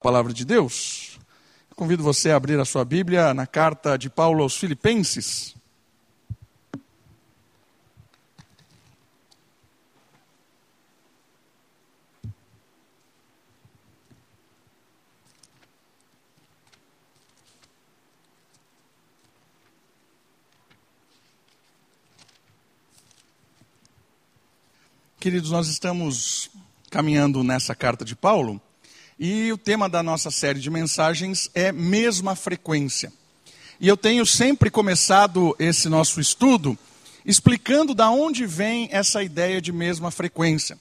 palavra de Deus. Eu convido você a abrir a sua Bíblia na carta de Paulo aos Filipenses. Queridos, nós estamos caminhando nessa carta de Paulo e o tema da nossa série de mensagens é mesma frequência. E eu tenho sempre começado esse nosso estudo explicando da onde vem essa ideia de mesma frequência.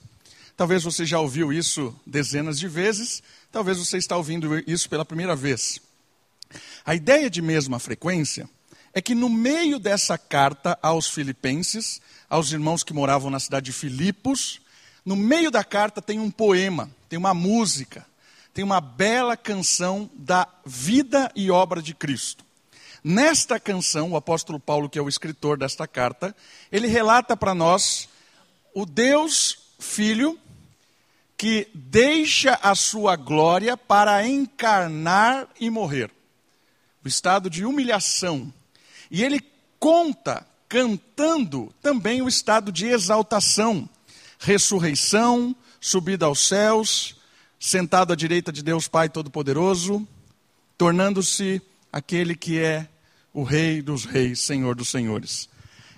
Talvez você já ouviu isso dezenas de vezes, talvez você está ouvindo isso pela primeira vez. A ideia de mesma frequência é que no meio dessa carta aos filipenses, aos irmãos que moravam na cidade de Filipos, no meio da carta tem um poema, tem uma música, tem uma bela canção da vida e obra de Cristo. Nesta canção, o apóstolo Paulo, que é o escritor desta carta, ele relata para nós o Deus Filho que deixa a sua glória para encarnar e morrer. O estado de humilhação. E ele conta, cantando, também o estado de exaltação, ressurreição, subida aos céus, sentado à direita de Deus Pai Todo-Poderoso, tornando-se aquele que é o Rei dos Reis, Senhor dos Senhores.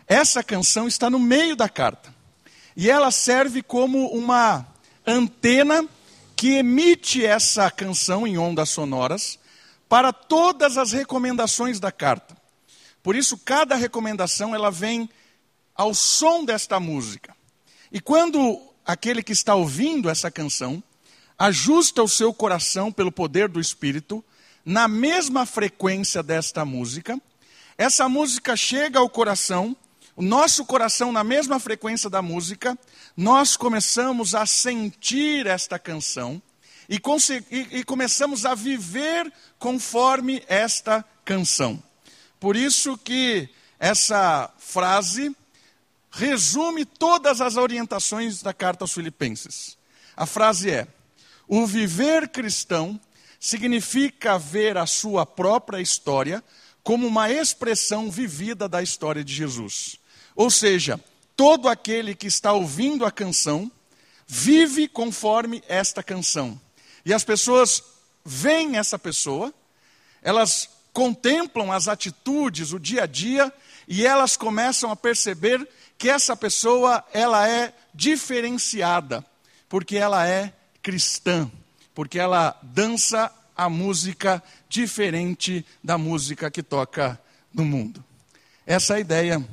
Essa canção está no meio da carta. E ela serve como uma antena que emite essa canção em ondas sonoras para todas as recomendações da carta. Por isso, cada recomendação ela vem ao som desta música. E quando aquele que está ouvindo essa canção ajusta o seu coração pelo poder do Espírito, na mesma frequência desta música. Essa música chega ao coração, o nosso coração, na mesma frequência da música, nós começamos a sentir esta canção e, e, e começamos a viver conforme esta canção. Por isso que essa frase resume todas as orientações da carta aos Filipenses. A frase é: o viver cristão significa ver a sua própria história como uma expressão vivida da história de Jesus. Ou seja, todo aquele que está ouvindo a canção vive conforme esta canção. E as pessoas veem essa pessoa, elas contemplam as atitudes, o dia a dia, e elas começam a perceber que essa pessoa ela é diferenciada, porque ela é cristã, porque ela dança a música diferente da música que toca no mundo. Essa é a ideia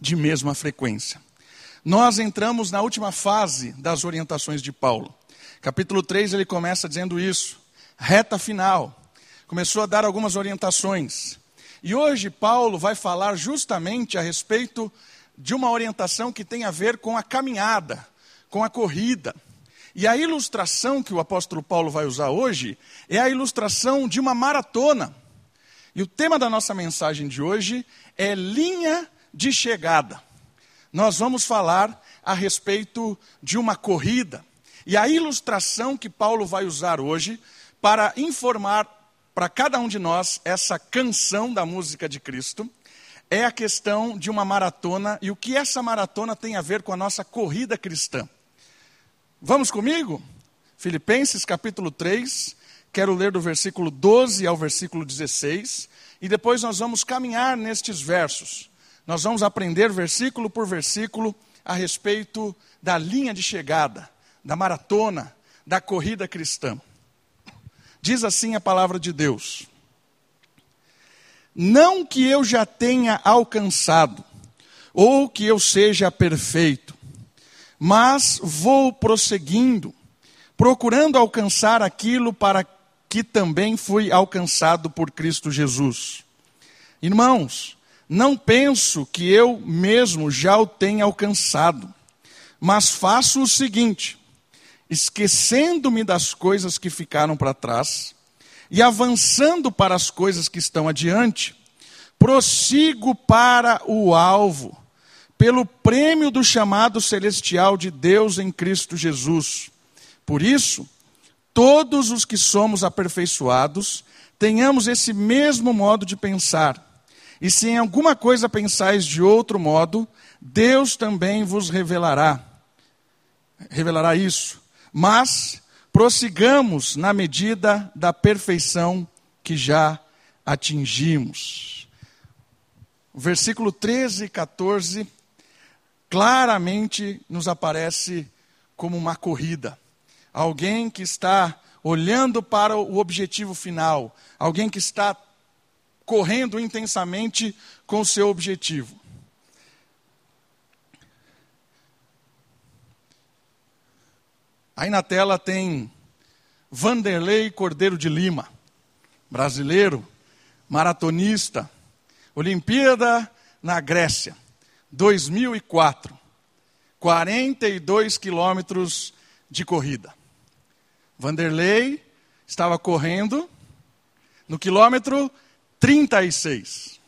de mesma frequência. Nós entramos na última fase das orientações de Paulo. Capítulo 3 ele começa dizendo isso, reta final. Começou a dar algumas orientações. E hoje Paulo vai falar justamente a respeito de uma orientação que tem a ver com a caminhada, com a corrida. E a ilustração que o apóstolo Paulo vai usar hoje é a ilustração de uma maratona. E o tema da nossa mensagem de hoje é linha de chegada. Nós vamos falar a respeito de uma corrida. E a ilustração que Paulo vai usar hoje para informar para cada um de nós essa canção da música de Cristo é a questão de uma maratona e o que essa maratona tem a ver com a nossa corrida cristã. Vamos comigo? Filipenses capítulo 3, quero ler do versículo 12 ao versículo 16, e depois nós vamos caminhar nestes versos. Nós vamos aprender versículo por versículo a respeito da linha de chegada, da maratona, da corrida cristã. Diz assim a palavra de Deus: Não que eu já tenha alcançado, ou que eu seja perfeito, mas vou prosseguindo, procurando alcançar aquilo para que também fui alcançado por Cristo Jesus. Irmãos, não penso que eu mesmo já o tenha alcançado, mas faço o seguinte: esquecendo-me das coisas que ficaram para trás e avançando para as coisas que estão adiante, prossigo para o alvo pelo prêmio do chamado celestial de Deus em Cristo Jesus. Por isso, todos os que somos aperfeiçoados tenhamos esse mesmo modo de pensar. E se em alguma coisa pensais de outro modo, Deus também vos revelará. Revelará isso. Mas prossigamos na medida da perfeição que já atingimos. Versículo 13 e 14 claramente nos aparece como uma corrida. Alguém que está olhando para o objetivo final, alguém que está correndo intensamente com o seu objetivo. Aí na tela tem Vanderlei Cordeiro de Lima, brasileiro, maratonista, Olimpíada na Grécia, 2004, 42 quilômetros de corrida. Vanderlei estava correndo no quilômetro 36.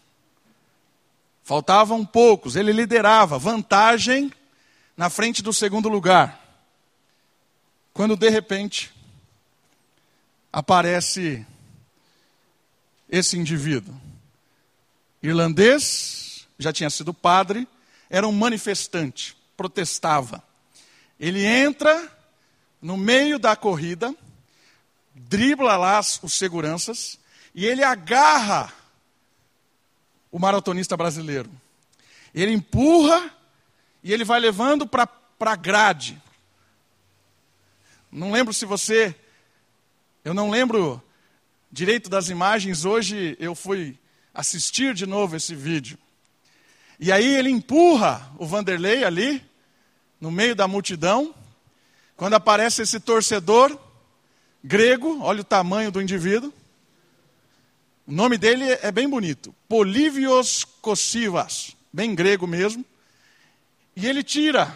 Faltavam poucos, ele liderava, vantagem na frente do segundo lugar. Quando de repente aparece esse indivíduo, irlandês, já tinha sido padre, era um manifestante, protestava. Ele entra no meio da corrida, dribla lá os seguranças e ele agarra o maratonista brasileiro. Ele empurra e ele vai levando para a grade. Não lembro se você. Eu não lembro direito das imagens. Hoje eu fui assistir de novo esse vídeo. E aí ele empurra o Vanderlei ali, no meio da multidão. Quando aparece esse torcedor grego, olha o tamanho do indivíduo. O nome dele é bem bonito, Polívios Cossivas, bem grego mesmo. E ele tira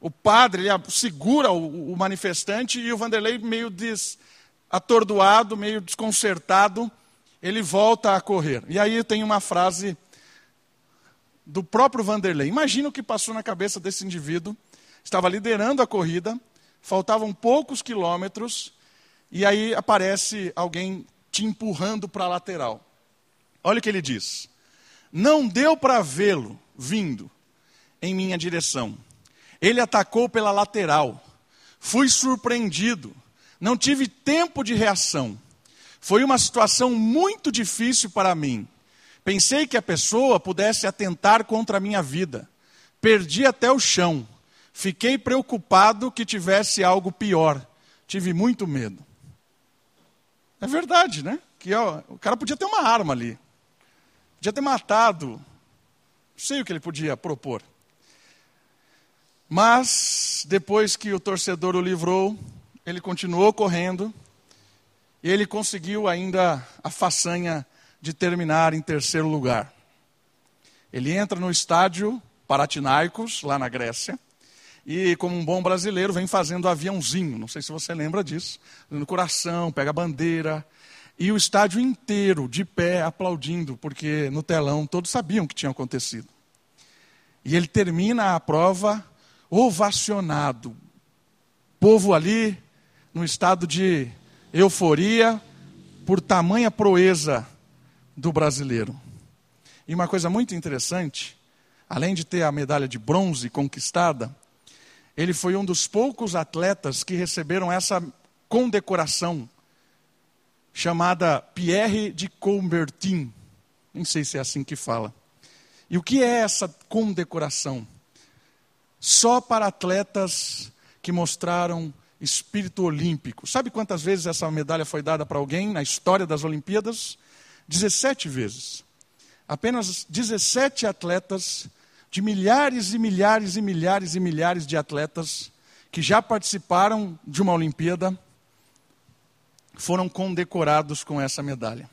o padre, ele segura o, o manifestante e o Vanderlei meio des, atordoado, meio desconcertado, ele volta a correr. E aí tem uma frase do próprio Vanderlei. Imagina o que passou na cabeça desse indivíduo. Estava liderando a corrida, faltavam poucos quilômetros, e aí aparece alguém te empurrando para a lateral. Olha o que ele diz: Não deu para vê-lo vindo em minha direção. Ele atacou pela lateral. Fui surpreendido. Não tive tempo de reação. Foi uma situação muito difícil para mim. Pensei que a pessoa pudesse atentar contra a minha vida. Perdi até o chão. Fiquei preocupado que tivesse algo pior. Tive muito medo. É verdade, né? Que ó, o cara podia ter uma arma ali. Podia ter matado. Não sei o que ele podia propor. Mas, depois que o torcedor o livrou, ele continuou correndo. E ele conseguiu ainda a façanha de terminar em terceiro lugar. Ele entra no estádio Paratinaikos, lá na Grécia, e, como um bom brasileiro, vem fazendo aviãozinho. Não sei se você lembra disso. No coração, pega a bandeira. E o estádio inteiro de pé aplaudindo, porque no telão todos sabiam o que tinha acontecido. E ele termina a prova ovacionado. Povo ali, no estado de euforia, por tamanha proeza do brasileiro. E uma coisa muito interessante, além de ter a medalha de bronze conquistada, ele foi um dos poucos atletas que receberam essa condecoração, chamada Pierre de Coubertin. Nem sei se é assim que fala. E o que é essa condecoração? Só para atletas que mostraram espírito olímpico. Sabe quantas vezes essa medalha foi dada para alguém na história das Olimpíadas? 17 vezes. Apenas 17 atletas de milhares e milhares e milhares e milhares de atletas que já participaram de uma Olimpíada foram condecorados com essa medalha.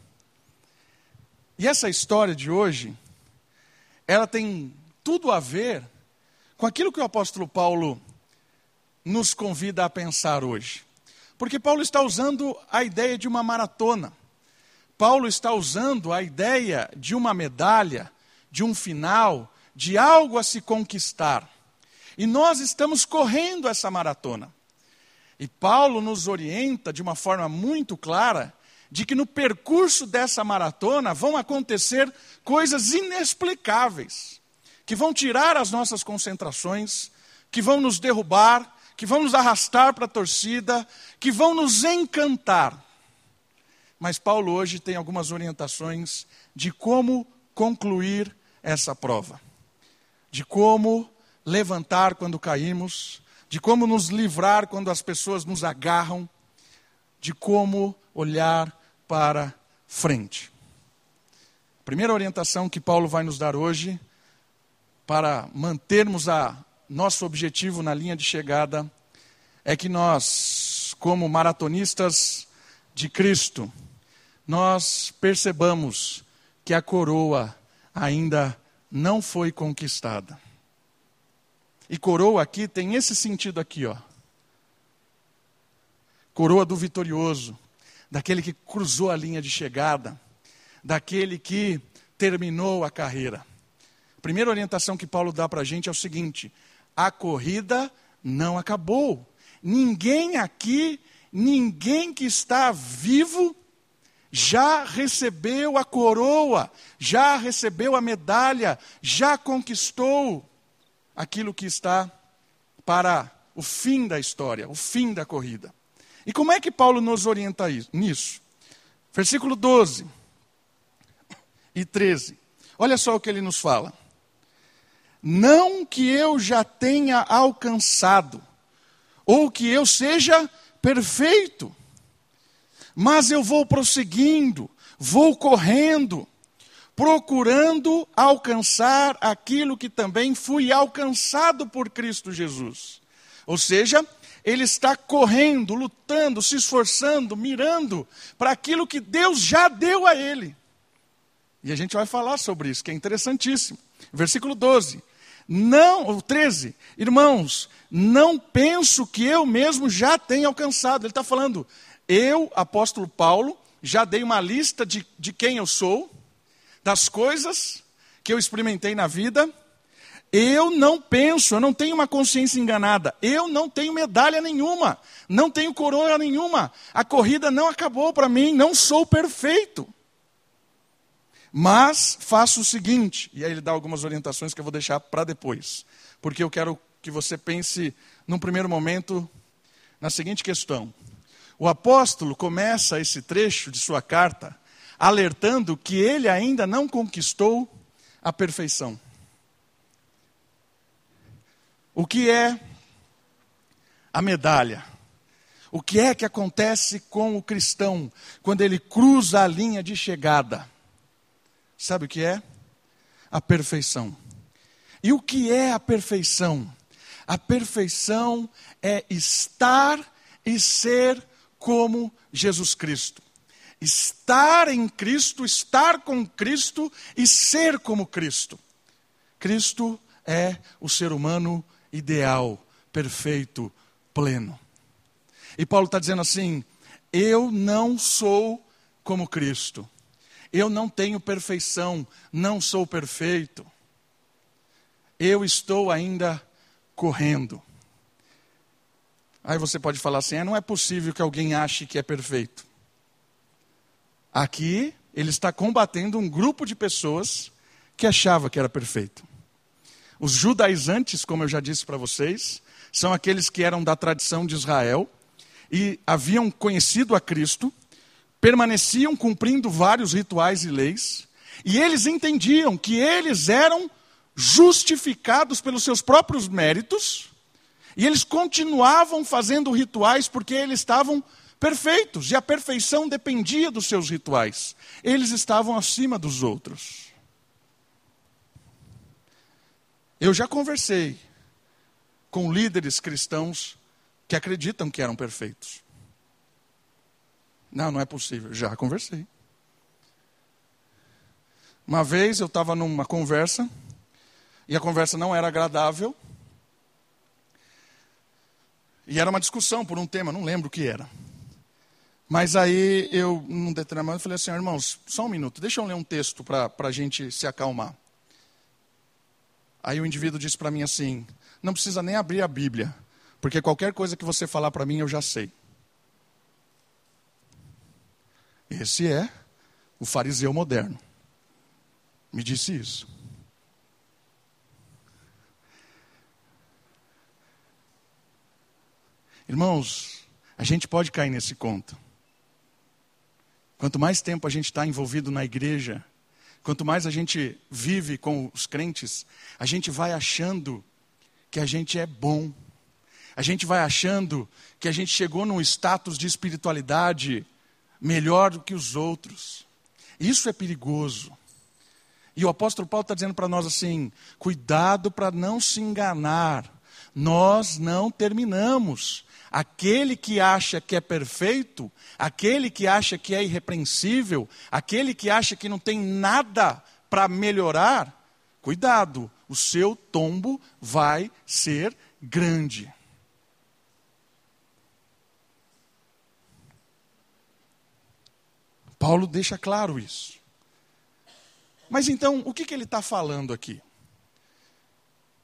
E essa história de hoje, ela tem tudo a ver com aquilo que o apóstolo Paulo nos convida a pensar hoje. Porque Paulo está usando a ideia de uma maratona. Paulo está usando a ideia de uma medalha, de um final, de algo a se conquistar. E nós estamos correndo essa maratona. E Paulo nos orienta de uma forma muito clara de que no percurso dessa maratona vão acontecer coisas inexplicáveis, que vão tirar as nossas concentrações, que vão nos derrubar, que vão nos arrastar para a torcida, que vão nos encantar. Mas Paulo hoje tem algumas orientações de como concluir essa prova, de como levantar quando caímos, de como nos livrar quando as pessoas nos agarram, de como olhar para frente. A primeira orientação que Paulo vai nos dar hoje, para mantermos a nosso objetivo na linha de chegada, é que nós, como maratonistas de Cristo, nós percebamos que a coroa ainda não foi conquistada. E coroa aqui tem esse sentido aqui, ó. Coroa do vitorioso, daquele que cruzou a linha de chegada, daquele que terminou a carreira. A primeira orientação que Paulo dá para a gente é o seguinte: a corrida não acabou. Ninguém aqui, ninguém que está vivo, já recebeu a coroa, já recebeu a medalha, já conquistou aquilo que está para o fim da história, o fim da corrida. E como é que Paulo nos orienta nisso? Versículo 12 e 13. Olha só o que ele nos fala. Não que eu já tenha alcançado, ou que eu seja perfeito, mas eu vou prosseguindo, vou correndo, procurando alcançar aquilo que também fui alcançado por Cristo Jesus. Ou seja, ele está correndo, lutando, se esforçando, mirando para aquilo que Deus já deu a ele. E a gente vai falar sobre isso, que é interessantíssimo. Versículo 12. Não, o 13. Irmãos, não penso que eu mesmo já tenha alcançado. Ele está falando, eu, apóstolo Paulo, já dei uma lista de, de quem eu sou, das coisas que eu experimentei na vida, eu não penso, eu não tenho uma consciência enganada, eu não tenho medalha nenhuma, não tenho coroa nenhuma, a corrida não acabou para mim, não sou perfeito. Mas faço o seguinte, e aí ele dá algumas orientações que eu vou deixar para depois, porque eu quero que você pense, num primeiro momento, na seguinte questão: o apóstolo começa esse trecho de sua carta alertando que ele ainda não conquistou a perfeição. O que é a medalha? O que é que acontece com o cristão quando ele cruza a linha de chegada? Sabe o que é? A perfeição. E o que é a perfeição? A perfeição é estar e ser como Jesus Cristo estar em Cristo, estar com Cristo e ser como Cristo. Cristo é o ser humano ideal, perfeito, pleno. E Paulo está dizendo assim: eu não sou como Cristo, eu não tenho perfeição, não sou perfeito, eu estou ainda correndo. Aí você pode falar assim: é, não é possível que alguém ache que é perfeito. Aqui ele está combatendo um grupo de pessoas que achava que era perfeito. Os judaizantes, como eu já disse para vocês, são aqueles que eram da tradição de Israel e haviam conhecido a Cristo, permaneciam cumprindo vários rituais e leis, e eles entendiam que eles eram justificados pelos seus próprios méritos, e eles continuavam fazendo rituais porque eles estavam perfeitos, e a perfeição dependia dos seus rituais. Eles estavam acima dos outros. Eu já conversei com líderes cristãos que acreditam que eram perfeitos. Não, não é possível. Já conversei. Uma vez eu estava numa conversa, e a conversa não era agradável, e era uma discussão por um tema, não lembro o que era. Mas aí eu, num determinado momento, falei assim, irmãos, só um minuto, deixa eu ler um texto para a gente se acalmar. Aí o indivíduo disse para mim assim: não precisa nem abrir a Bíblia, Porque qualquer coisa que você falar para mim eu já sei. Esse é o fariseu moderno. Me disse isso. Irmãos, a gente pode cair nesse conto. Quanto mais tempo a gente está envolvido na igreja, quanto mais a gente vive com os crentes, a gente vai achando que a gente é bom. A gente vai achando que a gente chegou num status de espiritualidade melhor do que os outros. Isso é perigoso. E o apóstolo Paulo está dizendo para nós assim: cuidado para não se enganar. Nós não terminamos. Aquele que acha que é perfeito, aquele que acha que é irrepreensível, aquele que acha que não tem nada para melhorar, cuidado, o seu tombo vai ser grande. Paulo deixa claro isso. Mas então, o que, que ele está falando aqui?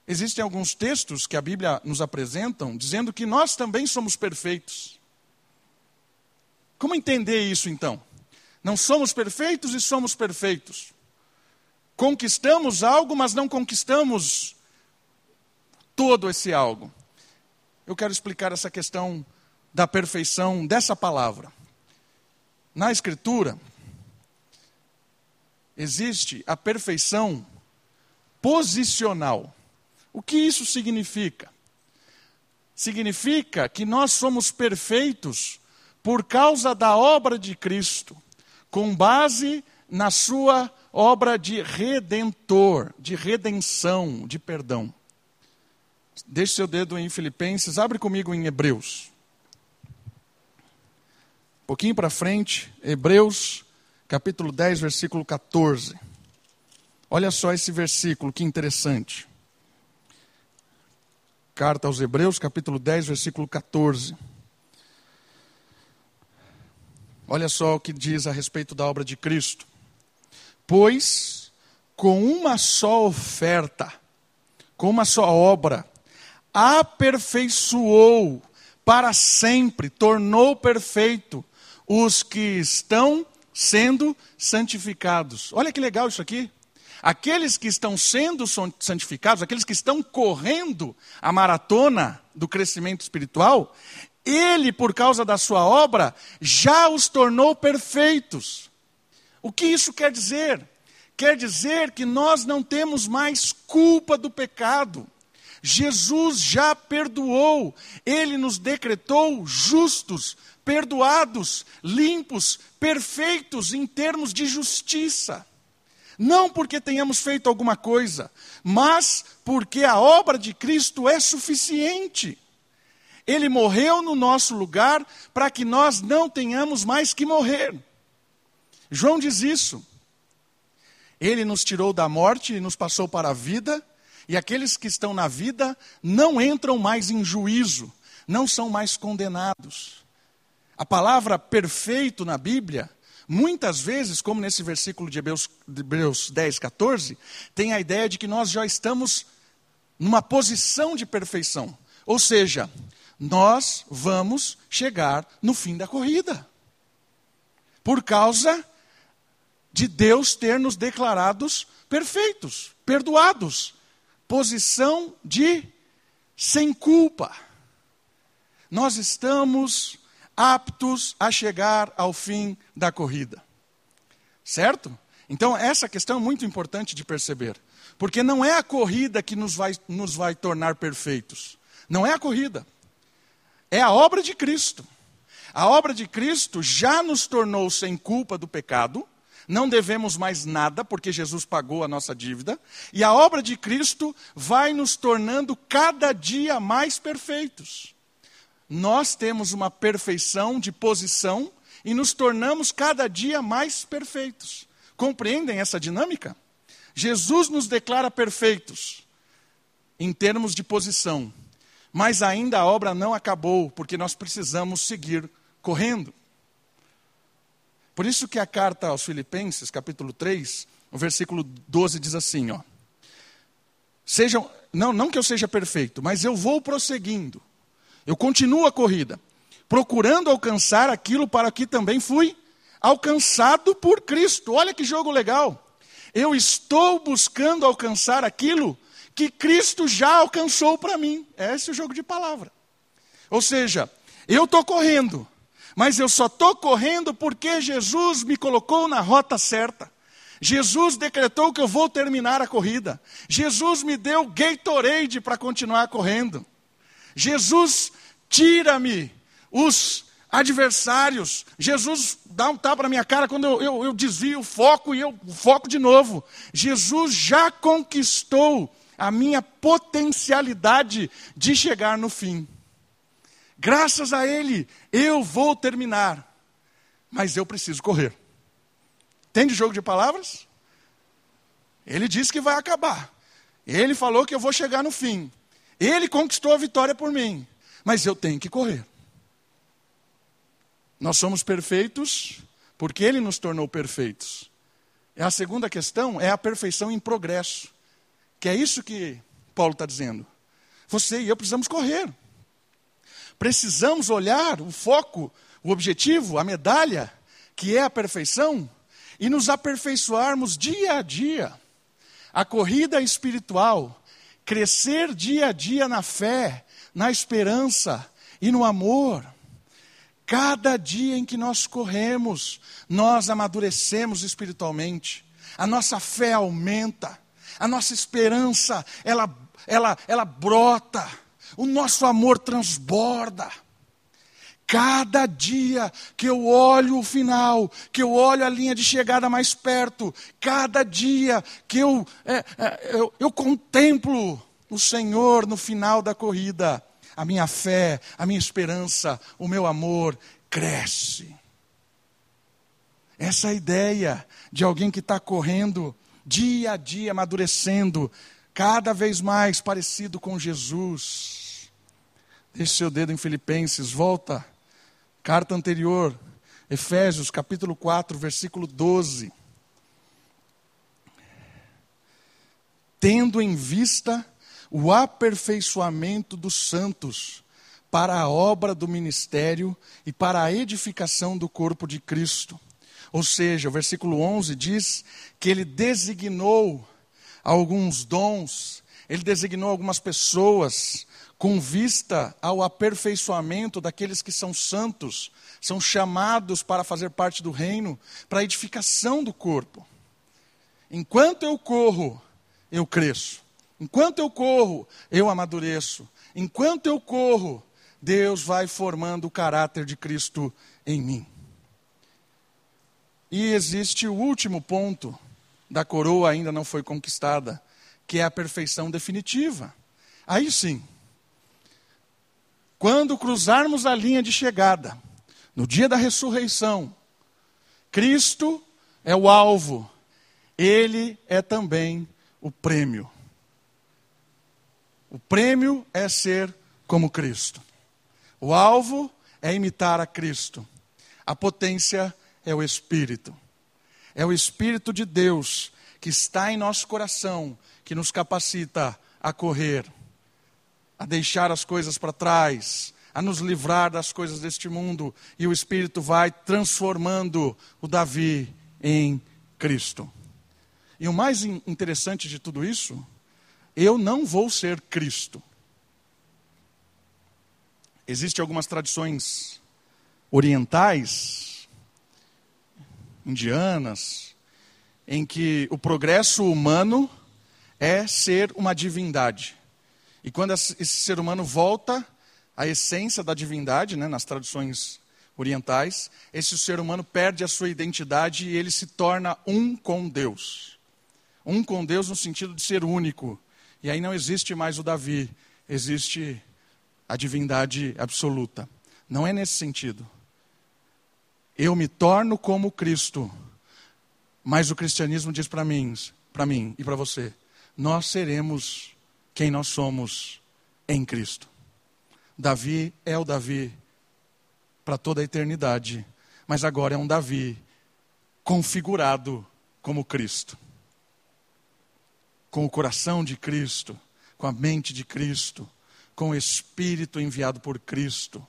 Existem alguns textos que a Bíblia nos apresentam dizendo que nós também somos perfeitos. Como entender isso então? Não somos perfeitos e somos perfeitos. Conquistamos algo, mas não conquistamos todo esse algo. Eu quero explicar essa questão da perfeição dessa palavra. Na Escritura, existe a perfeição posicional. O que isso significa? Significa que nós somos perfeitos por causa da obra de Cristo, com base na sua obra de redentor, de redenção, de perdão. Deixe seu dedo em Filipenses, abre comigo em Hebreus. Um pouquinho para frente, Hebreus, capítulo 10, versículo 14. Olha só esse versículo, que interessante. Carta aos Hebreus, capítulo 10, versículo 14. Olha só o que diz a respeito da obra de Cristo. Pois, com uma só oferta, com uma só obra, aperfeiçoou para sempre, tornou perfeito os que estão sendo santificados. Olha que legal isso aqui. Aqueles que estão sendo santificados, aqueles que estão correndo a maratona do crescimento espiritual, ele, por causa da sua obra, já os tornou perfeitos. O que isso quer dizer? Quer dizer que nós não temos mais culpa do pecado. Jesus já perdoou, ele nos decretou justos, perdoados, limpos, perfeitos em termos de justiça. Não porque tenhamos feito alguma coisa, mas porque a obra de Cristo é suficiente. Ele morreu no nosso lugar para que nós não tenhamos mais que morrer. João diz isso. Ele nos tirou da morte e nos passou para a vida, e aqueles que estão na vida não entram mais em juízo, não são mais condenados. A palavra perfeito na Bíblia Muitas vezes, como nesse versículo de Hebreus, de Hebreus 10, 14, tem a ideia de que nós já estamos numa posição de perfeição. Ou seja, nós vamos chegar no fim da corrida. Por causa de Deus ter nos declarados perfeitos, perdoados. Posição de sem culpa. Nós estamos aptos a chegar ao fim da corrida. Certo? Então, essa questão é muito importante de perceber. Porque não é a corrida que nos vai, nos vai tornar perfeitos. Não é a corrida. É a obra de Cristo. A obra de Cristo já nos tornou sem culpa do pecado. Não devemos mais nada, porque Jesus pagou a nossa dívida. E a obra de Cristo vai nos tornando cada dia mais perfeitos nós temos uma perfeição de posição e nos tornamos cada dia mais perfeitos. Compreendem essa dinâmica? Jesus nos declara perfeitos em termos de posição, mas ainda a obra não acabou, porque nós precisamos seguir correndo. Por isso que a carta aos Filipenses, capítulo 3, o versículo 12 diz assim, ó: Sejam, não, não que eu seja perfeito, mas eu vou prosseguindo Eu continuo a corrida, procurando alcançar aquilo para que também fui alcançado por Cristo. Olha que jogo legal. Eu estou buscando alcançar aquilo que Cristo já alcançou para mim. Esse é o jogo de palavra. Ou seja, eu estou correndo, mas eu só estou correndo porque Jesus me colocou na rota certa. Jesus decretou que eu vou terminar a corrida. Jesus me deu Gatorade para continuar correndo. Jesus tira-me os adversários. Jesus dá um tapa na minha cara quando eu, eu, eu desvio o foco e eu foco de novo. Jesus já conquistou a minha potencialidade de chegar no fim. Graças a Ele, eu vou terminar, mas eu preciso correr. Entende jogo de palavras? Ele disse que vai acabar. Ele falou que eu vou chegar no fim. Ele conquistou a vitória por mim, mas eu tenho que correr. Nós somos perfeitos porque Ele nos tornou perfeitos. E a segunda questão é a perfeição em progresso, que é isso que Paulo está dizendo. Você e eu precisamos correr. Precisamos olhar o foco, o objetivo, a medalha, que é a perfeição, e nos aperfeiçoarmos dia a dia. A corrida espiritual, crescer dia a dia na fé, na esperança e no amor. Cada dia em que nós corremos, nós amadurecemos espiritualmente, a nossa fé aumenta, a nossa esperança, ela, ela, ela brota, o nosso amor transborda. Cada dia que eu olho o final, que eu olho a linha de chegada mais perto, cada dia que eu, é, é, eu, eu contemplo o Senhor no final da corrida, a minha fé, a minha esperança, o meu amor cresce. Essa é ideia de alguém que está correndo dia a dia, amadurecendo, cada vez mais parecido com Jesus. Deixe seu dedo em Filipenses, volta Carta anterior, Efésios capítulo 4, versículo 12. Tendo em vista o aperfeiçoamento dos santos para a obra do ministério e para a edificação do corpo de Cristo. Ou seja, o versículo 11 diz que ele designou alguns dons, ele designou algumas pessoas com vista ao aperfeiçoamento daqueles que são santos, são chamados para fazer parte do reino, para a edificação do corpo. Enquanto eu corro, eu cresço. Enquanto eu corro, eu amadureço. Enquanto eu corro, Deus vai formando o caráter de Cristo em mim. E existe o último ponto da coroa ainda não foi conquistada, que é a perfeição definitiva. Aí sim, quando cruzarmos a linha de chegada, no dia da ressurreição, Cristo é o alvo, Ele é também o prêmio. O prêmio é ser como Cristo. O alvo é imitar a Cristo. A potência é o Espírito. É o Espírito de Deus que está em nosso coração, que nos capacita a correr a deixar as coisas para trás, a nos livrar das coisas deste mundo, e o Espírito vai transformando o Davi em Cristo. E o mais interessante de tudo isso, eu não vou ser Cristo. Existem algumas tradições orientais, indianas, em que o progresso humano é ser uma divindade. E quando esse ser humano volta à essência da divindade, né, nas traduções orientais, esse ser humano perde a sua identidade e ele se torna um com Deus. Um com Deus no sentido de ser único. E aí não existe mais o Davi, existe a divindade absoluta. Não é nesse sentido. Eu me torno como Cristo. Mas o cristianismo diz para mim, para mim e para você, nós seremos quem nós somos em Cristo. Davi é o Davi para toda a eternidade, mas agora é um Davi configurado como Cristo. Com o coração de Cristo, com a mente de Cristo, com o Espírito enviado por Cristo,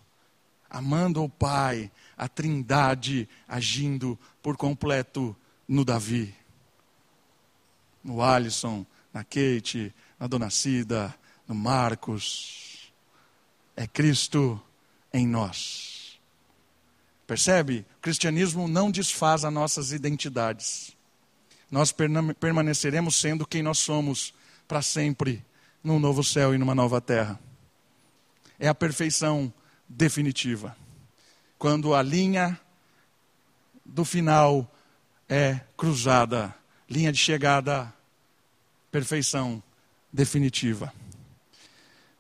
amando o Pai, a Trindade agindo por completo no Davi, no Alisson, na Kate, na Dona Cida, no Marcos. É Cristo em nós. Percebe? O cristianismo não desfaz as nossas identidades. Nós permaneceremos sendo quem nós somos para sempre, num novo céu e numa nova terra. É a perfeição definitiva. Quando a linha do final é cruzada, linha de chegada, perfeição definitiva.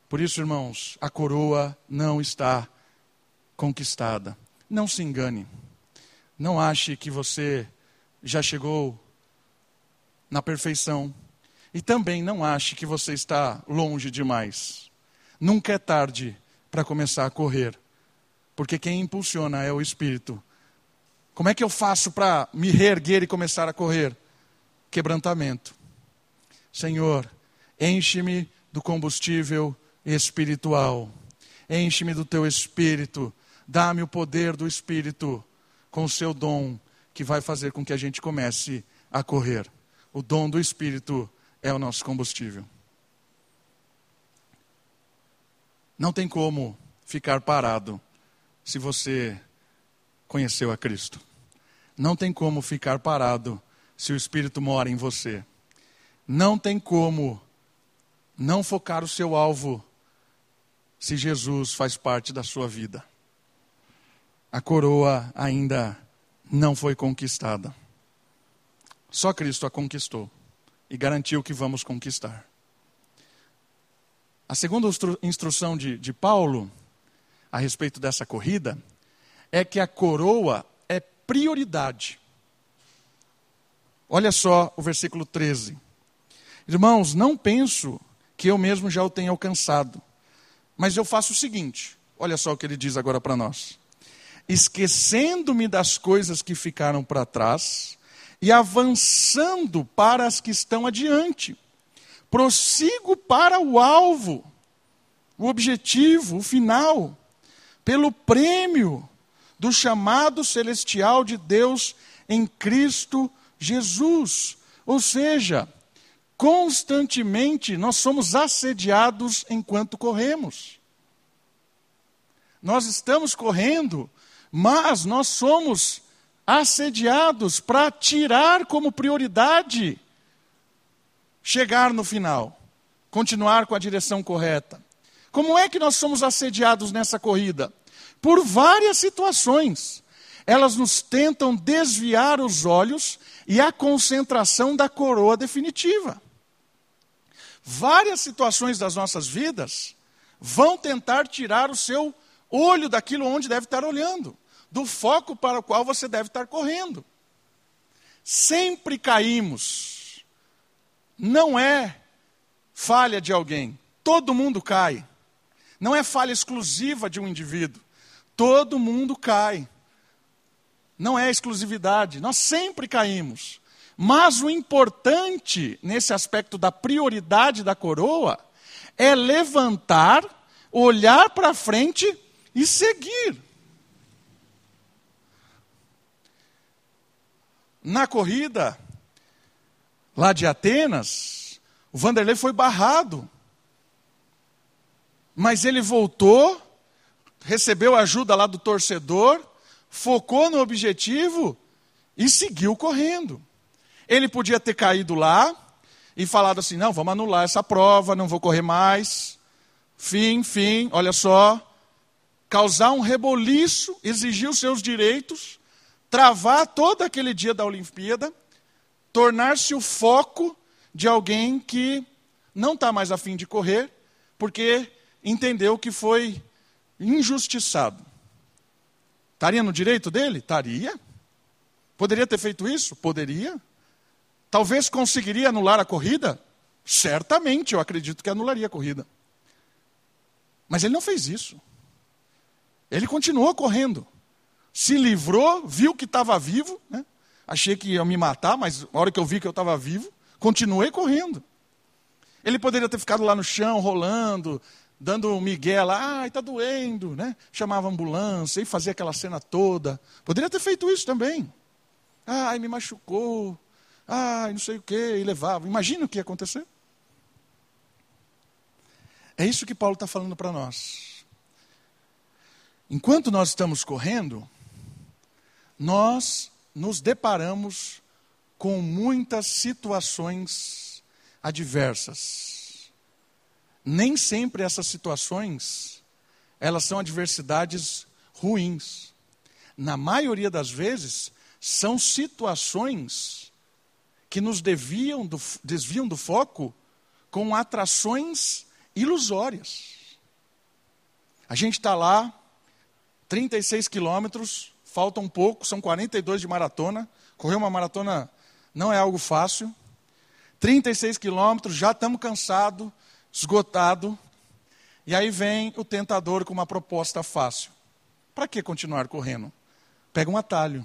Por isso, irmãos, a coroa não está conquistada. Não se engane. Não ache que você já chegou na perfeição. E também não ache que você está longe demais. Nunca é tarde para começar a correr. Porque quem impulsiona é o Espírito. Como é que eu faço para me reerguer e começar a correr? Quebrantamento. Senhor, enche-me do combustível espiritual. Enche-me do teu espírito. Dá-me o poder do espírito com o seu dom que vai fazer com que a gente comece a correr. O dom do espírito é o nosso combustível. Não tem como ficar parado se você conheceu a Cristo. Não tem como ficar parado se o Espírito mora em você. Não tem como não focar o seu alvo se Jesus faz parte da sua vida. A coroa ainda não foi conquistada. Só Cristo a conquistou e garantiu que vamos conquistar. A segunda instrução de, de Paulo a respeito dessa corrida é que a coroa é prioridade. Olha só o versículo 13. Irmãos, não penso que eu mesmo já o tenha alcançado mas eu faço o seguinte: olha só o que ele diz agora para nós. Esquecendo-me das coisas que ficaram para trás e avançando para as que estão adiante, prossigo para o alvo, o objetivo, o final, pelo prêmio do chamado celestial de Deus em Cristo Jesus. Ou seja, Constantemente nós somos assediados enquanto corremos. Nós estamos correndo, mas nós somos assediados para tirar como prioridade chegar no final, continuar com a direção correta. Como é que nós somos assediados nessa corrida? Por várias situações. Elas nos tentam desviar os olhos e a concentração da coroa definitiva várias situações das nossas vidas vão tentar tirar o seu olho daquilo onde deve estar olhando, do foco para o qual você deve estar correndo. Sempre caímos. Não é falha de alguém. Todo mundo cai. Não é falha exclusiva de um indivíduo. Todo mundo cai. Não é exclusividade. Nós sempre caímos. Mas o importante nesse aspecto da prioridade da coroa é levantar, olhar para frente e seguir. Na corrida lá de Atenas, o Vanderlei foi barrado. Mas ele voltou, recebeu ajuda lá do torcedor, focou no objetivo e seguiu correndo. Ele podia ter caído lá e falado assim: não, vamos anular essa prova, não vou correr mais. Fim, fim, olha só. Causar um reboliço, exigir os seus direitos, travar todo aquele dia da Olimpíada, tornar-se o foco de alguém que não está mais afim de correr, porque entendeu que foi injustiçado. Estaria no direito dele? Estaria. Poderia ter feito isso? Poderia. Talvez conseguiria anular a corrida? Certamente, eu acredito que anularia a corrida. Mas ele não fez isso. Ele continuou correndo. Se livrou, viu que estava vivo. Né? Achei que ia me matar, mas na hora que eu vi que eu estava vivo, continuei correndo. Ele poderia ter ficado lá no chão, rolando, dando um migué lá, ai, está doendo, né? Chamava a ambulância e fazia aquela cena toda. Poderia ter feito isso também. Ai, me machucou. Ai, não sei o quê, e levava. Imagina o que ia acontecer. É isso que Paulo está falando para nós. Enquanto nós estamos correndo, nós nos deparamos com muitas situações adversas. Nem sempre essas situações, elas são adversidades ruins. Na maioria das vezes, são situações que nos desviam do, desviam do foco com atrações ilusórias. A gente está lá, 36 quilômetros, falta um pouco, são 42 de maratona. Correr uma maratona não é algo fácil. 36 quilômetros, já estamos cansados, esgotados. E aí vem o tentador com uma proposta fácil. Para que continuar correndo? Pega um atalho.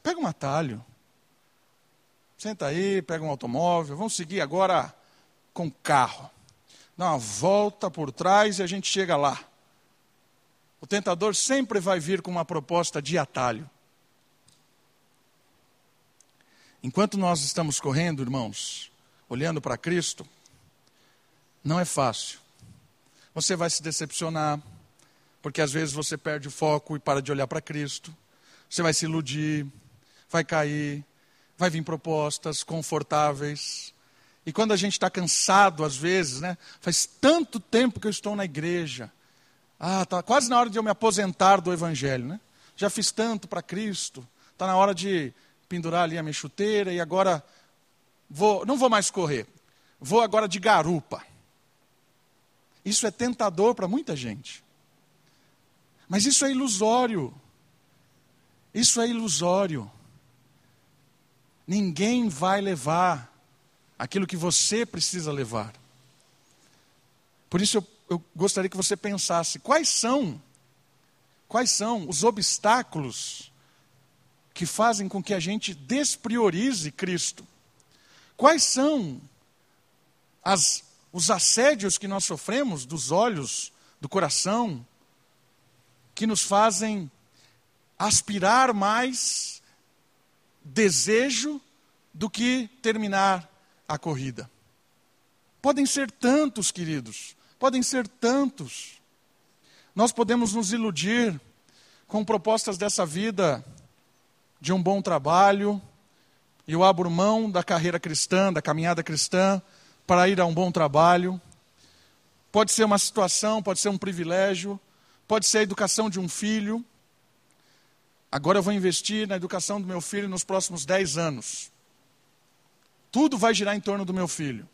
Pega um atalho. Senta aí, pega um automóvel. Vamos seguir agora com carro. Dá uma volta por trás e a gente chega lá. O tentador sempre vai vir com uma proposta de atalho. Enquanto nós estamos correndo, irmãos, olhando para Cristo, não é fácil. Você vai se decepcionar, porque às vezes você perde o foco e para de olhar para Cristo. Você vai se iludir, vai cair, vai vir propostas confortáveis. E quando a gente está cansado, às vezes, né? Faz tanto tempo que eu estou na igreja. Ah, está quase na hora de eu me aposentar do Evangelho, né? Já fiz tanto para Cristo. Está na hora de pendurar ali a minha chuteira e agora vou, não vou mais correr. Vou agora de garupa. Isso é tentador para muita gente. Mas isso é ilusório. Isso é ilusório. Ninguém vai levar aquilo que você precisa levar. Por isso eu, eu gostaria que você pensasse quais são quais são os obstáculos que fazem com que a gente despriorize Cristo? Quais são as, os assédios que nós sofremos dos olhos, do coração, que nos fazem aspirar mais desejo do que terminar a corrida? Podem ser tantos, queridos, podem ser tantos. Nós podemos nos iludir com propostas dessa vida de um bom trabalho, e eu abro mão da carreira cristã, da caminhada cristã, para ir a um bom trabalho. Pode ser uma situação, pode ser um privilégio, pode ser a educação de um filho. Agora eu vou investir na educação do meu filho nos próximos 10 anos. Tudo vai girar em torno do meu filho.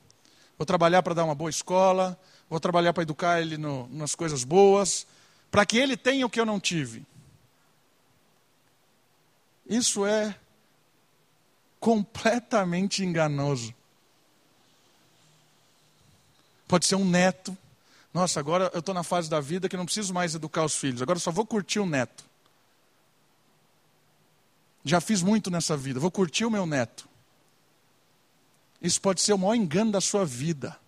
Vou trabalhar para dar uma boa escola, vou trabalhar para educar ele no, nas coisas boas, para que ele tenha o que eu não tive. Isso é completamente enganoso. Pode ser um neto. Nossa, agora eu estou na fase da vida que não preciso mais educar os filhos, agora só vou curtir o neto. Já fiz muito nessa vida, vou curtir o meu neto. Isso pode ser o maior engano da sua vida.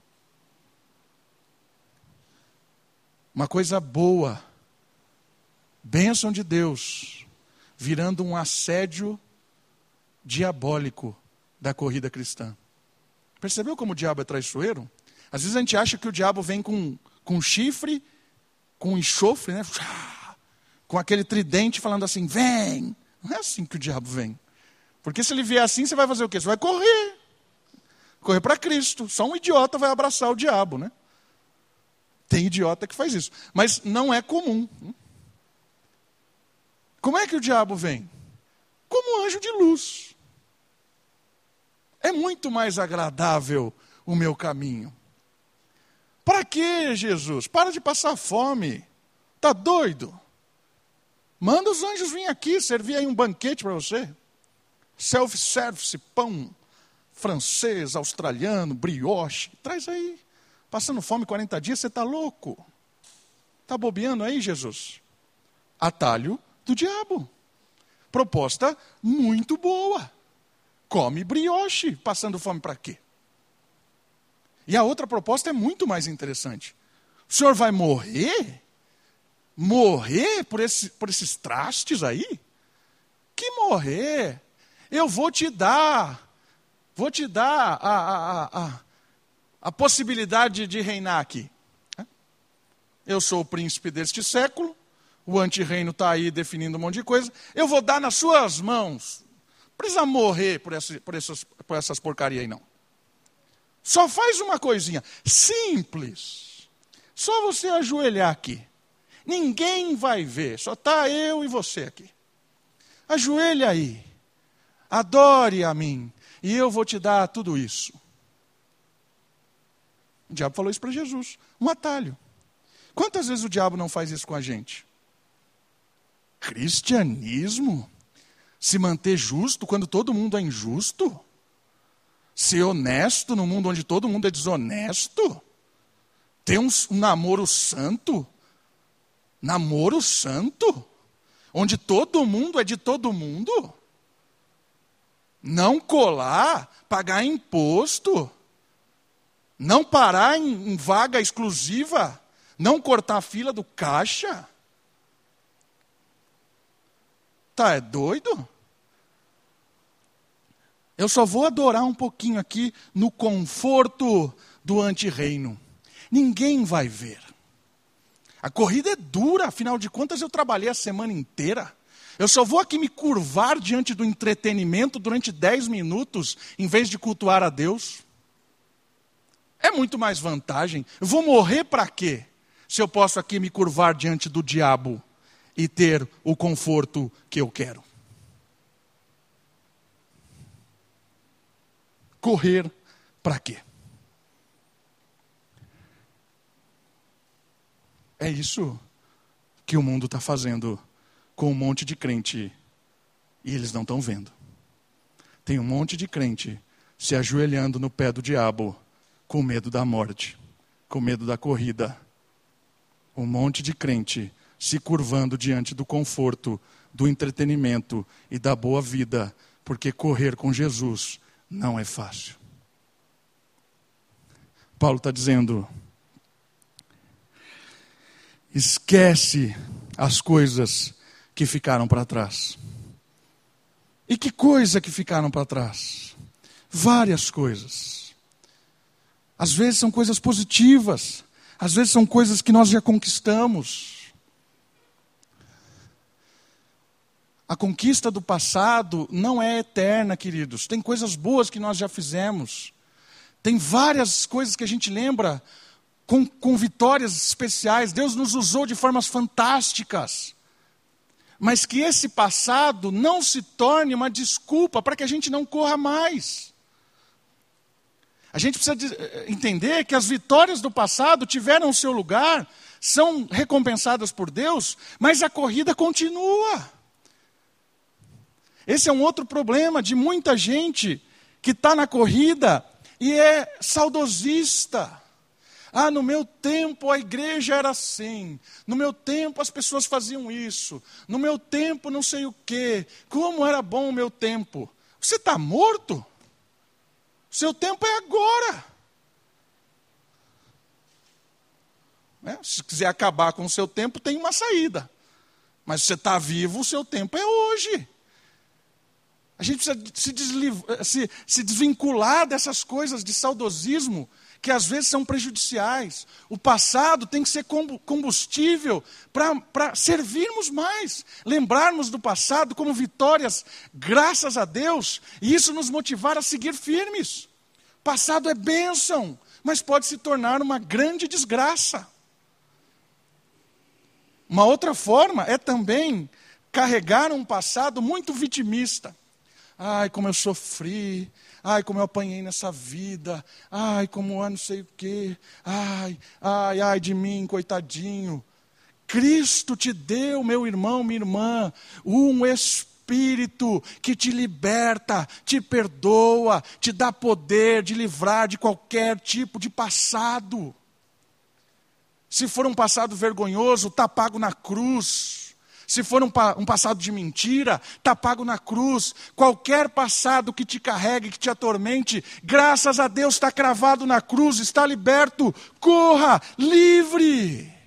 Uma coisa boa, bênção de Deus, virando um assédio diabólico da corrida cristã. Percebeu como o diabo é traiçoeiro? Às vezes a gente acha que o diabo vem com, com chifre, com enxofre, né? com aquele tridente falando assim: vem. Não é assim que o diabo vem. Porque se ele vier assim, você vai fazer o quê? Você vai correr. Correr para Cristo. Só um idiota vai abraçar o diabo, né? Tem idiota que faz isso. Mas não é comum. Como é que o diabo vem? Como anjo de luz. É muito mais agradável o meu caminho. Para que, Jesus? Para de passar fome. Tá doido? Manda os anjos vir aqui servir aí um banquete para você. Self-service, pão francês, australiano, brioche. Traz aí. Passando fome 40 dias, você está louco. Está bobeando aí, Jesus? Atalho do diabo. Proposta muito boa. Come brioche, passando fome para quê? E a outra proposta é muito mais interessante. O senhor vai morrer? Morrer por, esse, por esses trastes aí? Que morrer? Eu vou te dar, vou te dar a, a, a, a possibilidade de reinar aqui. Eu sou o príncipe deste século, o antirreino está aí definindo um monte de coisa, eu vou dar nas suas mãos. Precisa morrer por, essa, por, essas, por essas porcarias aí, não. Só faz uma coisinha simples. Só você ajoelhar aqui. Ninguém vai ver, só está eu e você aqui. Ajoelhe aí. Adore a mim, e eu vou te dar tudo isso. O diabo falou isso para Jesus, um atalho. Quantas vezes o diabo não faz isso com a gente? Cristianismo? Se manter justo quando todo mundo é injusto? Ser honesto no mundo onde todo mundo é desonesto? Ter um, namoro santo? Namoro santo? Onde todo mundo é de todo mundo? Não colar, pagar imposto, não parar em, em vaga exclusiva, não cortar a fila do caixa. Tá, é doido? Eu só vou adorar um pouquinho aqui no conforto do antirreino. Ninguém vai ver. A corrida é dura, afinal de contas eu trabalhei a semana inteira. Eu só vou aqui me curvar diante do entretenimento durante dez minutos, em vez de cultuar a Deus. É muito mais vantagem. Vou morrer para quê? Se eu posso aqui me curvar diante do diabo e ter o conforto que eu quero. correr para quê? É isso que o mundo está fazendo com um monte de crente e eles não estão vendo. Tem um monte de crente se ajoelhando no pé do diabo com medo da morte, com medo da corrida. Um monte de crente se curvando diante do conforto, do entretenimento e da boa vida, porque correr com Jesus não é fácil. Paulo está dizendo: esquece as coisas que ficaram para trás. E que coisa que ficaram para trás? Várias coisas. Às vezes são coisas positivas, às vezes são coisas que nós já conquistamos. A conquista do passado não é eterna, queridos. Tem coisas boas que nós já fizemos. Tem várias coisas que a gente lembra com, com vitórias especiais. Deus nos usou de formas fantásticas. Mas que esse passado não se torne uma desculpa para que a gente não corra mais. A gente precisa eh, entender que as vitórias do passado tiveram seu lugar, são recompensadas por Deus, mas a corrida continua. Esse é um outro problema de muita gente que está na corrida e é saudosista. Ah, no meu tempo a igreja era assim. No meu tempo as pessoas faziam isso. No meu tempo não sei o quê. Como era bom o meu tempo. Você está morto? Seu tempo é agora. É, se quiser acabar com o seu tempo, tem uma saída. Mas se você está vivo, o seu tempo é hoje. A gente precisa se, se, se desvincular dessas coisas de saudosismo que às vezes são prejudiciais. O passado tem que ser combustível para servirmos mais, lembrarmos do passado como vitórias, graças a Deus, e isso nos motivar a seguir firmes. Passado é bênção, mas pode se tornar uma grande desgraça. Uma outra forma é também carregar um passado muito vitimista. Ai, como eu sofri. Ai, como eu apanhei nessa vida. Ai, como é não sei o quê. Ai, ai, ai de mim, coitadinho. Cristo te deu, meu irmão, minha irmã, um espírito que te liberta, te perdoa, te dá poder de livrar de qualquer tipo de passado. Se for um passado vergonhoso, está pago na cruz. Se for um, um passado de mentira, está pago na cruz. Qualquer passado que te carregue, que te atormente, graças a Deus está cravado na cruz, está liberto. Corra, livre.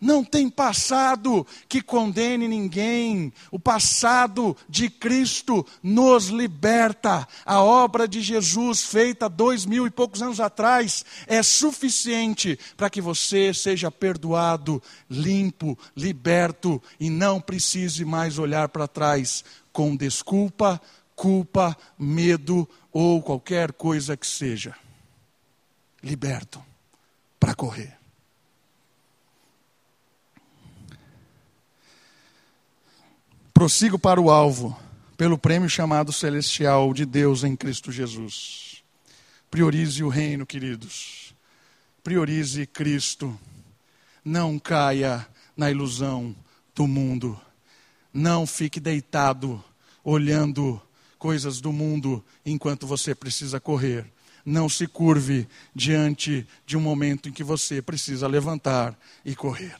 Não tem passado que condene ninguém. O passado de Cristo nos liberta. A obra de Jesus, feita dois mil e poucos anos atrás, é suficiente para que você seja perdoado, limpo, liberto e não precise mais olhar para trás com desculpa, culpa, medo ou qualquer coisa que seja. Liberto para correr. Prossigo para o alvo, pelo prêmio chamado celestial de Deus em Cristo Jesus. Priorize o reino, queridos. Priorize Cristo. Não caia na ilusão do mundo. Não fique deitado olhando coisas do mundo enquanto você precisa correr. Não se curve diante de um momento em que você precisa levantar e correr.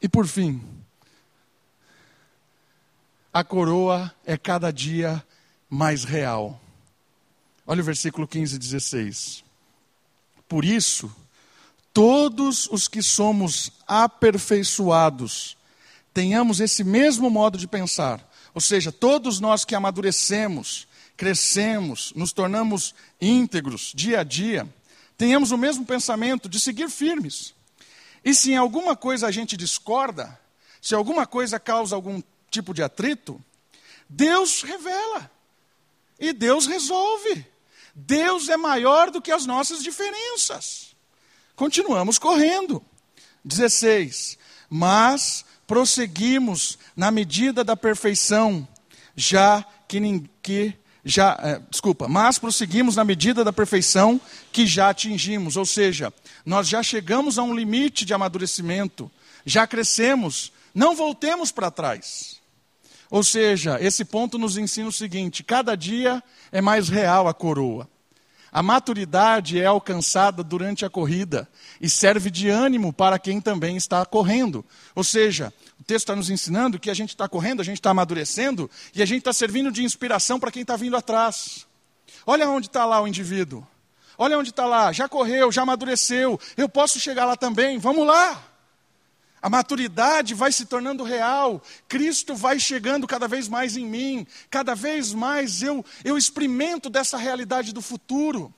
E por fim, a coroa é cada dia mais real. Olha o versículo 15 e 16. Por isso, todos os que somos aperfeiçoados, tenhamos esse mesmo modo de pensar. Ou seja, todos nós que amadurecemos, crescemos, nos tornamos íntegros dia a dia, tenhamos o mesmo pensamento de seguir firmes. E se em alguma coisa a gente discorda, se alguma coisa causa algum tipo de atrito, Deus revela. E Deus resolve. Deus é maior do que as nossas diferenças. Continuamos correndo. 16. Mas prosseguimos na medida da perfeição, já que, que já, é, desculpa, mas prosseguimos na medida da perfeição que já atingimos, ou seja, nós já chegamos a um limite de amadurecimento, já crescemos, não voltemos para trás. Ou seja, esse ponto nos ensina o seguinte: cada dia é mais real a coroa. A maturidade é alcançada durante a corrida e serve de ânimo para quem também está correndo. Ou seja, o texto está nos ensinando que a gente está correndo, a gente está amadurecendo e a gente está servindo de inspiração para quem está vindo atrás. Olha onde está lá o indivíduo. Olha onde está lá, já correu, já amadureceu. Eu posso chegar lá também, vamos lá. A maturidade vai se tornando real, Cristo vai chegando cada vez mais em mim, cada vez mais eu, eu experimento dessa realidade do futuro.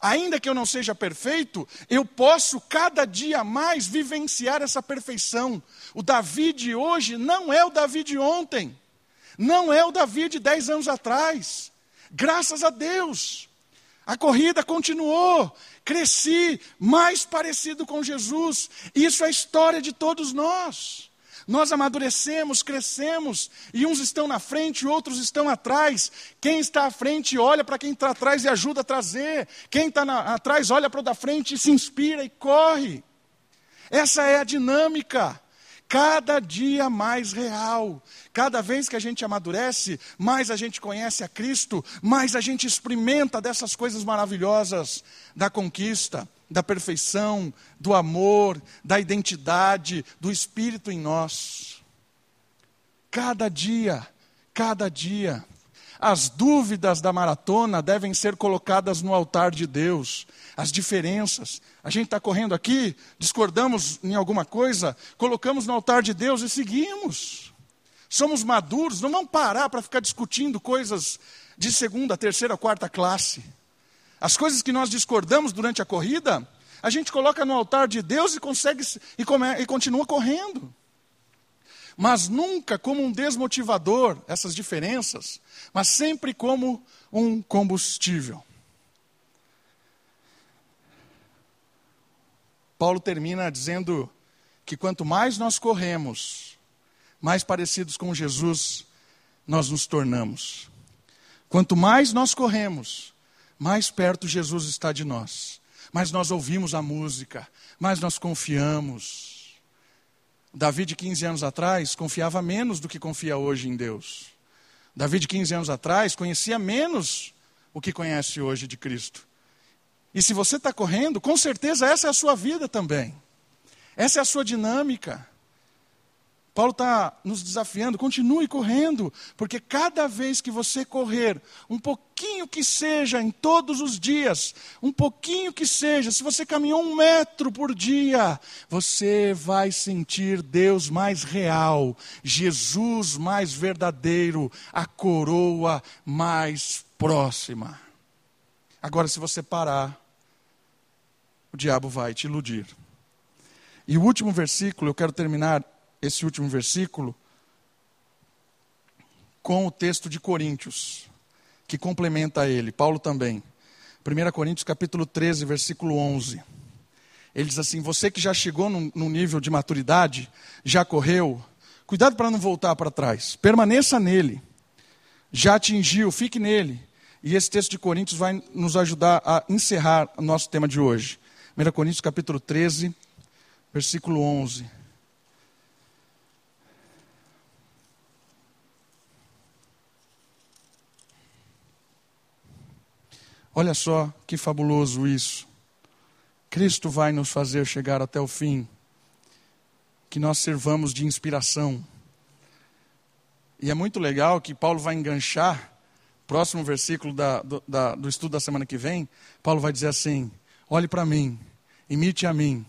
Ainda que eu não seja perfeito, eu posso cada dia mais vivenciar essa perfeição. O Davi de hoje não é o Davi de ontem, não é o Davi de dez anos atrás. Graças a Deus. A corrida continuou, cresci mais parecido com Jesus. Isso é a história de todos nós. Nós amadurecemos, crescemos, e uns estão na frente, outros estão atrás. Quem está à frente olha para quem está atrás e ajuda a trazer. Quem está atrás olha para o da frente e se inspira e corre. Essa é a dinâmica cada dia mais real. Cada vez que a gente amadurece, mais a gente conhece a Cristo, mais a gente experimenta dessas coisas maravilhosas da conquista, da perfeição, do amor, da identidade, do Espírito em nós. Cada dia, cada dia. As dúvidas da maratona devem ser colocadas no altar de Deus. As diferenças. A gente está correndo aqui, discordamos em alguma coisa, colocamos no altar de Deus e seguimos. Somos maduros, não vamos parar para ficar discutindo coisas de segunda, terceira, quarta classe. As coisas que nós discordamos durante a corrida, a gente coloca no altar de Deus e consegue e, come, e continua correndo mas nunca como um desmotivador, essas diferenças, mas sempre como um combustível. Paulo termina dizendo que quanto mais nós corremos, mais parecidos com Jesus nós nos tornamos. Quanto mais nós corremos, mais perto Jesus está de nós. Mais nós ouvimos a música, mais nós confiamos, Davi, de 15 anos atrás, confiava menos do que confia hoje em Deus. Davi, de 15 anos atrás, conhecia menos o que conhece hoje de Cristo. E se você está correndo, com certeza essa é a sua vida também. Essa é a sua dinâmica. Paulo está nos desafiando, continue correndo, porque cada vez que você correr, um pouquinho que seja, em todos os dias, um pouquinho que seja, se você caminhou um metro por dia, você vai sentir Deus mais real, Jesus mais verdadeiro, a coroa mais próxima. Agora, se você parar, o diabo vai te iludir. E o último versículo, eu quero terminar esse último versículo com o texto de Coríntios, que complementa ele, Paulo também. 1 Coríntios capítulo 13, versículo 11. Ele diz assim: Você que já chegou num, num nível de maturidade, já correu, cuidado para não voltar para trás, permaneça nele. Já atingiu, fique nele. E esse texto de Coríntios vai nos ajudar a encerrar o nosso tema de hoje. 1 Coríntios capítulo 13, versículo 11. Olha só que fabuloso isso. Cristo vai nos fazer chegar até o fim. Que nós servamos de inspiração. E é muito legal que Paulo vai enganchar, próximo versículo da, do, da, do estudo da semana que vem, Paulo vai dizer assim: olhe para mim, imite a mim.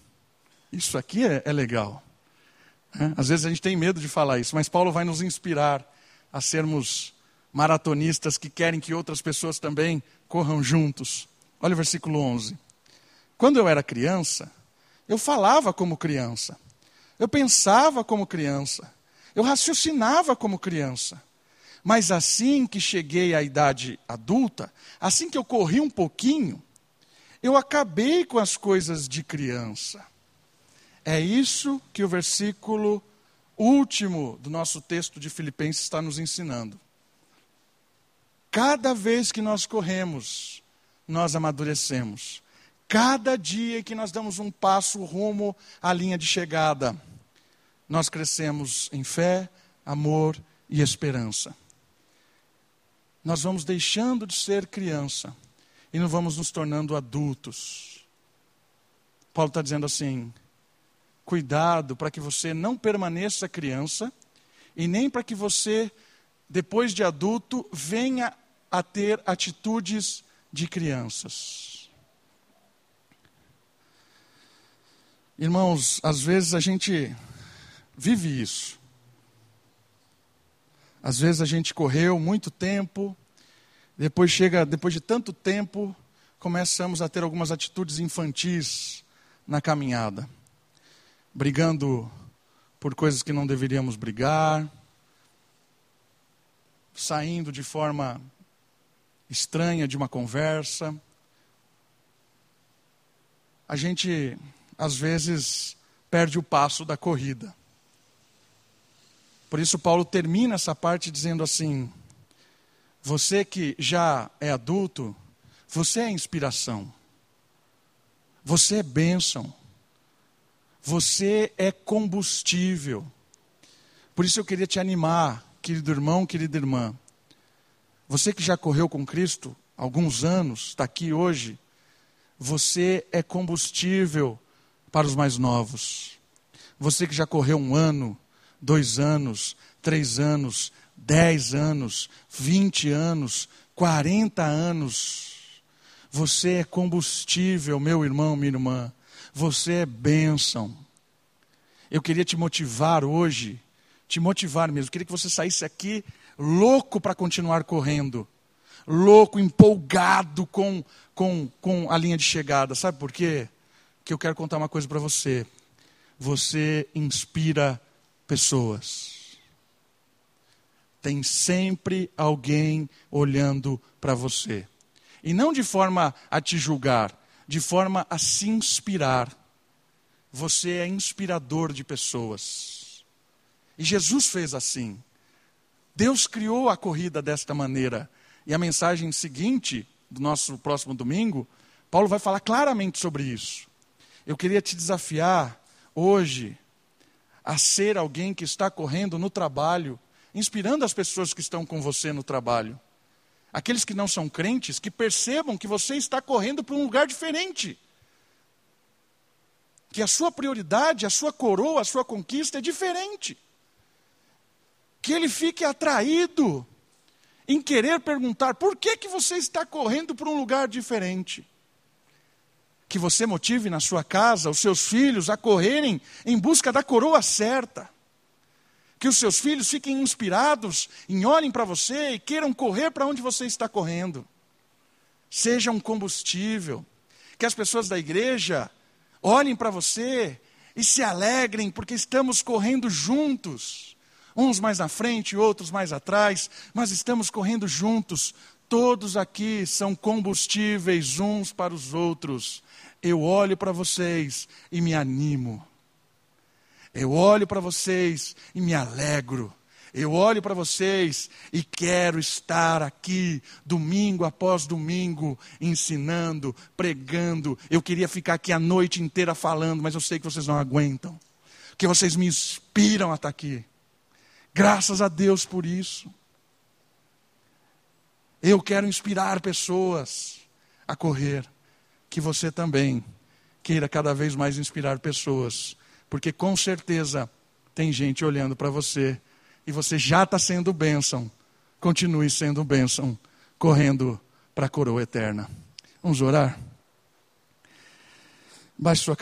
Isso aqui é, é legal. É? Às vezes a gente tem medo de falar isso, mas Paulo vai nos inspirar a sermos maratonistas que querem que outras pessoas também corram juntos. Olha o versículo 11. Quando eu era criança, eu falava como criança, eu pensava como criança, eu raciocinava como criança. Mas assim que cheguei à idade adulta, assim que eu corri um pouquinho, eu acabei com as coisas de criança. É isso que o versículo último do nosso texto de Filipenses está nos ensinando. Cada vez que nós corremos, nós amadurecemos. Cada dia que nós damos um passo rumo à linha de chegada, nós crescemos em fé, amor e esperança. Nós vamos deixando de ser criança e não vamos nos tornando adultos. Paulo está dizendo assim: cuidado para que você não permaneça criança e nem para que você depois de adulto, venha a ter atitudes de crianças. Irmãos, às vezes a gente vive isso. Às vezes a gente correu muito tempo, depois chega, depois de tanto tempo, começamos a ter algumas atitudes infantis na caminhada, brigando por coisas que não deveríamos brigar, saindo de forma estranha de uma conversa. A gente, às vezes, perde o passo da corrida. Por isso, Paulo termina essa parte dizendo assim: Você que já é adulto, você é inspiração, você é bênção, você é combustível. Por isso eu queria te animar querido irmão, querida irmã, você que já correu com Cristo alguns anos, está aqui hoje, você é combustível para os mais novos. Você que já correu um ano, dois anos, três anos, dez anos, vinte anos, quarenta anos, você é combustível, meu irmão, minha irmã. Você é bênção. Eu queria te motivar hoje te motivar mesmo. Eu queria que você saísse aqui louco para continuar correndo. Louco, empolgado com, com, com a linha de chegada. Sabe por quê? Que eu quero contar uma coisa para você. Você inspira pessoas. Tem sempre alguém olhando para você. E não de forma a te julgar, de forma a se inspirar. Você é inspirador de pessoas. E Jesus fez assim. Deus criou a corrida desta maneira. E a mensagem seguinte, do nosso próximo domingo, Paulo vai falar claramente sobre isso. Eu queria te desafiar hoje a ser alguém que está correndo no trabalho, inspirando as pessoas que estão com você no trabalho. Aqueles que não são crentes, que percebam que você está correndo para um lugar diferente. que a sua prioridade, a sua coroa, a sua conquista é diferente. Que ele fique atraído em querer perguntar por que, que você está correndo para um lugar diferente. Que você motive na sua casa os seus filhos a correrem em busca da coroa certa. Que os seus filhos fiquem inspirados em olhem para você e queiram correr para onde você está correndo. Seja um combustível. Que as pessoas da igreja olhem para você e se alegrem, porque estamos correndo juntos uns mais na frente, outros mais atrás, mas estamos correndo juntos. Todos aqui são combustíveis uns para os outros. Eu olho para vocês e me animo. Eu olho para vocês e me alegro. Eu olho para vocês e quero estar aqui, domingo após domingo, ensinando, pregando. Eu queria ficar aqui a noite inteira falando, mas eu sei que vocês não aguentam. Que vocês me inspiram a estar aqui. Graças a Deus por isso. Eu quero inspirar pessoas a correr. Que você também queira cada vez mais inspirar pessoas. Porque com certeza tem gente olhando para você e você já está sendo bênção. Continue sendo bênção, correndo para a coroa eterna. Vamos orar? Baixe sua cabeça.